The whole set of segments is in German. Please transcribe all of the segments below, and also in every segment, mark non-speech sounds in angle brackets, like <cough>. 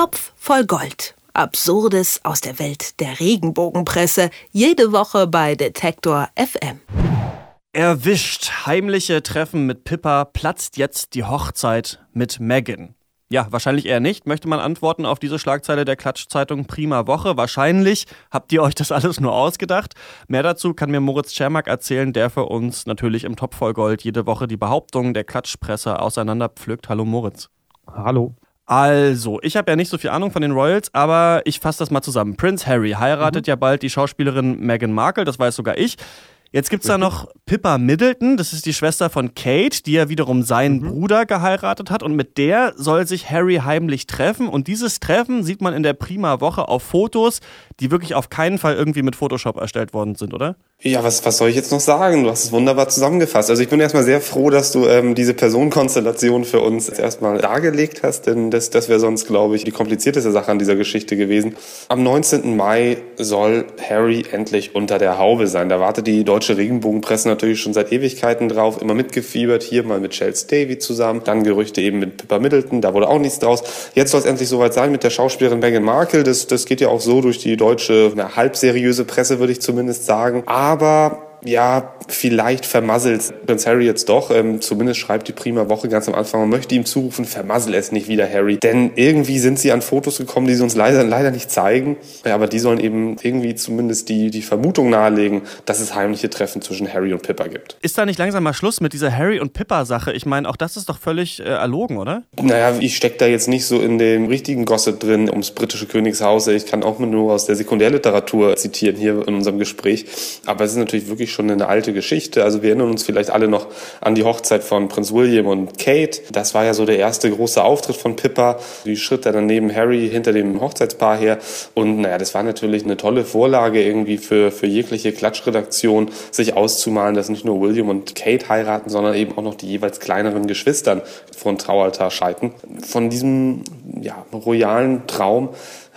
Topf voll Gold. Absurdes aus der Welt der Regenbogenpresse. Jede Woche bei Detektor FM. Erwischt. Heimliche Treffen mit Pippa. Platzt jetzt die Hochzeit mit Megan. Ja, wahrscheinlich eher nicht, möchte man antworten auf diese Schlagzeile der Klatschzeitung Prima Woche. Wahrscheinlich habt ihr euch das alles nur ausgedacht. Mehr dazu kann mir Moritz Czermak erzählen, der für uns natürlich im Top voll Gold jede Woche die Behauptungen der Klatschpresse auseinanderpflückt. Hallo Moritz. Hallo. Also, ich habe ja nicht so viel Ahnung von den Royals, aber ich fasse das mal zusammen. Prince Harry heiratet mhm. ja bald die Schauspielerin Meghan Markle, das weiß sogar ich. Jetzt gibt's da noch Pippa Middleton, das ist die Schwester von Kate, die ja wiederum seinen mhm. Bruder geheiratet hat und mit der soll sich Harry heimlich treffen und dieses Treffen sieht man in der Prima Woche auf Fotos, die wirklich auf keinen Fall irgendwie mit Photoshop erstellt worden sind, oder? Ja, was, was soll ich jetzt noch sagen? Du hast es wunderbar zusammengefasst. Also ich bin erstmal sehr froh, dass du ähm, diese Personenkonstellation für uns erstmal dargelegt hast, denn das, das wäre sonst, glaube ich, die komplizierteste Sache an dieser Geschichte gewesen. Am 19. Mai soll Harry endlich unter der Haube sein. Da wartet die deutsche Regenbogenpresse natürlich schon seit Ewigkeiten drauf, immer mitgefiebert, hier mal mit Chelsea Davy zusammen, dann Gerüchte eben mit Pippa Middleton, da wurde auch nichts draus. Jetzt soll es endlich soweit sein mit der Schauspielerin Meghan Markle. Das, das geht ja auch so durch die deutsche, na, halbseriöse Presse, würde ich zumindest sagen. Aber aber ja, vielleicht vermasselt Prince Harry jetzt doch. Ähm, zumindest schreibt die Prima Woche ganz am Anfang, man möchte ihm zurufen, vermassel es nicht wieder, Harry. Denn irgendwie sind sie an Fotos gekommen, die sie uns leider, leider nicht zeigen. Ja, aber die sollen eben irgendwie zumindest die, die Vermutung nahelegen, dass es heimliche Treffen zwischen Harry und Pippa gibt. Ist da nicht langsam mal Schluss mit dieser Harry und Pippa-Sache? Ich meine, auch das ist doch völlig äh, erlogen, oder? Naja, ich stecke da jetzt nicht so in dem richtigen Gossip drin ums britische Königshaus. Ich kann auch nur aus der Sekundärliteratur zitieren hier in unserem Gespräch. Aber es ist natürlich wirklich wirklich schon eine alte Geschichte. Also wir erinnern uns vielleicht alle noch an die Hochzeit von Prinz William und Kate. Das war ja so der erste große Auftritt von Pippa. Die schritt dann neben Harry hinter dem Hochzeitspaar her. Und naja, das war natürlich eine tolle Vorlage irgendwie für, für jegliche Klatschredaktion, sich auszumalen, dass nicht nur William und Kate heiraten, sondern eben auch noch die jeweils kleineren Geschwistern von Traualtar scheiden. Von diesem ja, royalen Traum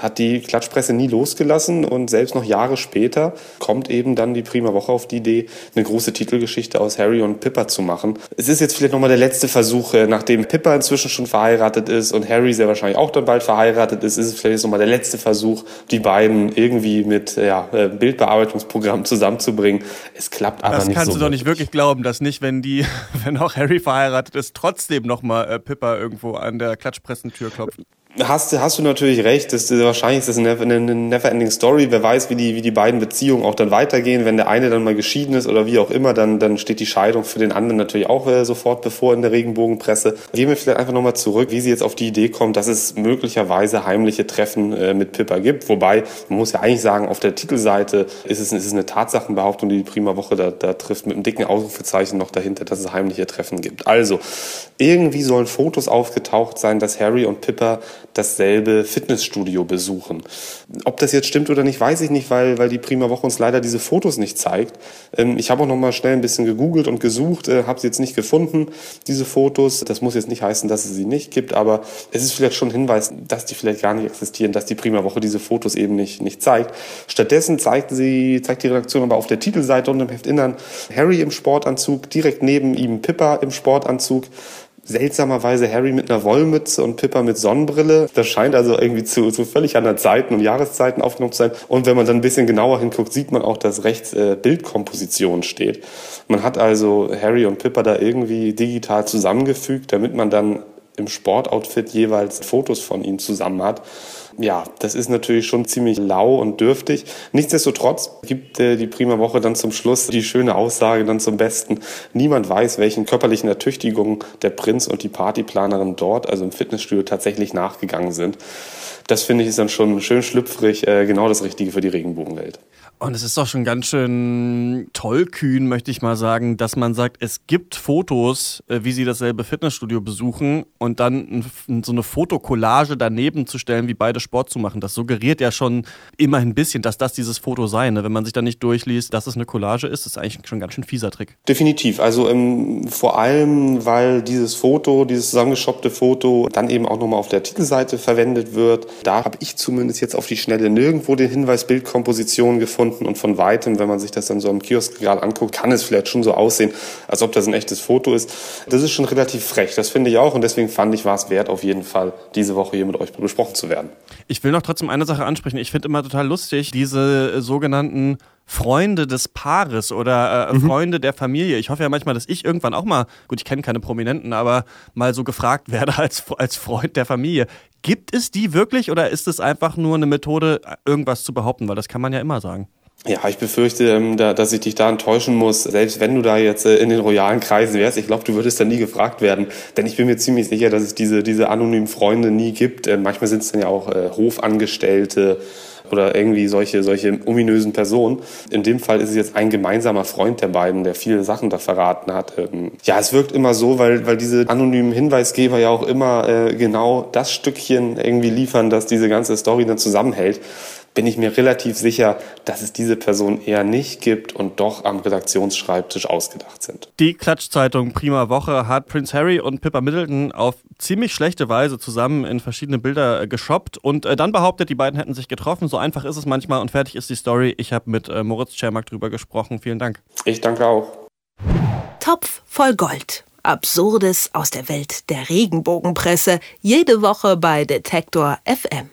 hat die Klatschpresse nie losgelassen und selbst noch Jahre später kommt eben dann die Prima Woche auf die Idee, eine große Titelgeschichte aus Harry und Pippa zu machen. Es ist jetzt vielleicht nochmal der letzte Versuch, äh, nachdem Pippa inzwischen schon verheiratet ist und Harry sehr wahrscheinlich auch dann bald verheiratet ist, ist es vielleicht nochmal der letzte Versuch, die beiden irgendwie mit ja, äh, Bildbearbeitungsprogrammen <laughs> zusammenzubringen. Es klappt aber das nicht so. Das kannst du doch nicht wirklich glauben, dass nicht, wenn die, <laughs> wenn auch Harry verheiratet ist, trotzdem nochmal äh, Pippa irgendwo an der Klatschpressentür klopft. Hast, hast du natürlich recht. Das, wahrscheinlich ist das eine, never-ending Story. Wer weiß, wie die, wie die beiden Beziehungen auch dann weitergehen. Wenn der eine dann mal geschieden ist oder wie auch immer, dann, dann steht die Scheidung für den anderen natürlich auch äh, sofort bevor in der Regenbogenpresse. Gehen wir vielleicht einfach nochmal zurück, wie sie jetzt auf die Idee kommt, dass es möglicherweise heimliche Treffen äh, mit Pippa gibt. Wobei, man muss ja eigentlich sagen, auf der Titelseite ist es, ist es eine Tatsachenbehauptung, die die Prima Woche da, da trifft, mit einem dicken Ausrufezeichen noch dahinter, dass es heimliche Treffen gibt. Also, irgendwie sollen Fotos aufgetaucht sein, dass Harry und Pippa dasselbe Fitnessstudio besuchen. Ob das jetzt stimmt oder nicht, weiß ich nicht, weil, weil die Prima Woche uns leider diese Fotos nicht zeigt. Ähm, ich habe auch noch mal schnell ein bisschen gegoogelt und gesucht, äh, habe sie jetzt nicht gefunden, diese Fotos. Das muss jetzt nicht heißen, dass es sie nicht gibt, aber es ist vielleicht schon ein Hinweis, dass die vielleicht gar nicht existieren, dass die Prima Woche diese Fotos eben nicht, nicht zeigt. Stattdessen zeigt sie, zeigt die Redaktion aber auf der Titelseite und im Heftinnern Harry im Sportanzug, direkt neben ihm Pippa im Sportanzug seltsamerweise Harry mit einer Wollmütze und Pippa mit Sonnenbrille. Das scheint also irgendwie zu, zu völlig anderen Zeiten und Jahreszeiten aufgenommen zu sein. Und wenn man dann ein bisschen genauer hinguckt, sieht man auch, dass rechts äh, Bildkomposition steht. Man hat also Harry und Pippa da irgendwie digital zusammengefügt, damit man dann im Sportoutfit jeweils Fotos von ihnen zusammen hat. Ja, das ist natürlich schon ziemlich lau und dürftig. Nichtsdestotrotz gibt äh, die Prima Woche dann zum Schluss die schöne Aussage dann zum Besten. Niemand weiß, welchen körperlichen Ertüchtigungen der Prinz und die Partyplanerin dort, also im Fitnessstudio, tatsächlich nachgegangen sind. Das finde ich ist dann schon schön schlüpfrig, äh, genau das Richtige für die Regenbogenwelt. Und es ist doch schon ganz schön tollkühn, möchte ich mal sagen, dass man sagt, es gibt Fotos, äh, wie sie dasselbe Fitnessstudio besuchen und dann so eine Fotokollage daneben zu stellen, wie beide Sport zu machen. Das suggeriert ja schon immerhin ein bisschen, dass das dieses Foto sei. Ne? Wenn man sich da nicht durchliest, dass es eine Collage ist, ist eigentlich schon ganz schön fieser Trick. Definitiv. Also ähm, vor allem, weil dieses Foto, dieses zusammengeschoppte Foto dann eben auch nochmal auf der Titelseite verwendet wird. Da habe ich zumindest jetzt auf die Schnelle nirgendwo den Hinweis Bildkomposition gefunden konnten. Und von weitem, wenn man sich das dann so am Kioskregal anguckt, kann es vielleicht schon so aussehen, als ob das ein echtes Foto ist. Das ist schon relativ frech, das finde ich auch. Und deswegen fand ich, war es wert, auf jeden Fall diese Woche hier mit euch besprochen zu werden. Ich will noch trotzdem eine Sache ansprechen. Ich finde immer total lustig, diese sogenannten Freunde des Paares oder äh, mhm. Freunde der Familie. Ich hoffe ja manchmal, dass ich irgendwann auch mal, gut, ich kenne keine Prominenten, aber mal so gefragt werde <laughs> als, als Freund der Familie. Gibt es die wirklich oder ist es einfach nur eine Methode, irgendwas zu behaupten? Weil das kann man ja immer sagen. Ja, ich befürchte, ähm, dass ich dich da enttäuschen muss. Selbst wenn du da jetzt äh, in den royalen Kreisen wärst, ich glaube, du würdest da nie gefragt werden. Denn ich bin mir ziemlich sicher, dass es diese, diese anonymen Freunde nie gibt. Äh, manchmal sind es dann ja auch äh, Hofangestellte oder irgendwie solche, solche ominösen Personen. In dem Fall ist es jetzt ein gemeinsamer Freund der beiden, der viele Sachen da verraten hat. Ähm, ja, es wirkt immer so, weil, weil diese anonymen Hinweisgeber ja auch immer äh, genau das Stückchen irgendwie liefern, das diese ganze Story dann zusammenhält bin ich mir relativ sicher, dass es diese Person eher nicht gibt und doch am Redaktionsschreibtisch ausgedacht sind. Die Klatschzeitung Prima Woche hat Prince Harry und Pippa Middleton auf ziemlich schlechte Weise zusammen in verschiedene Bilder äh, geshoppt und äh, dann behauptet, die beiden hätten sich getroffen. So einfach ist es manchmal und fertig ist die Story. Ich habe mit äh, Moritz Czermak drüber gesprochen. Vielen Dank. Ich danke auch. Topf voll Gold. Absurdes aus der Welt der Regenbogenpresse. Jede Woche bei Detektor FM.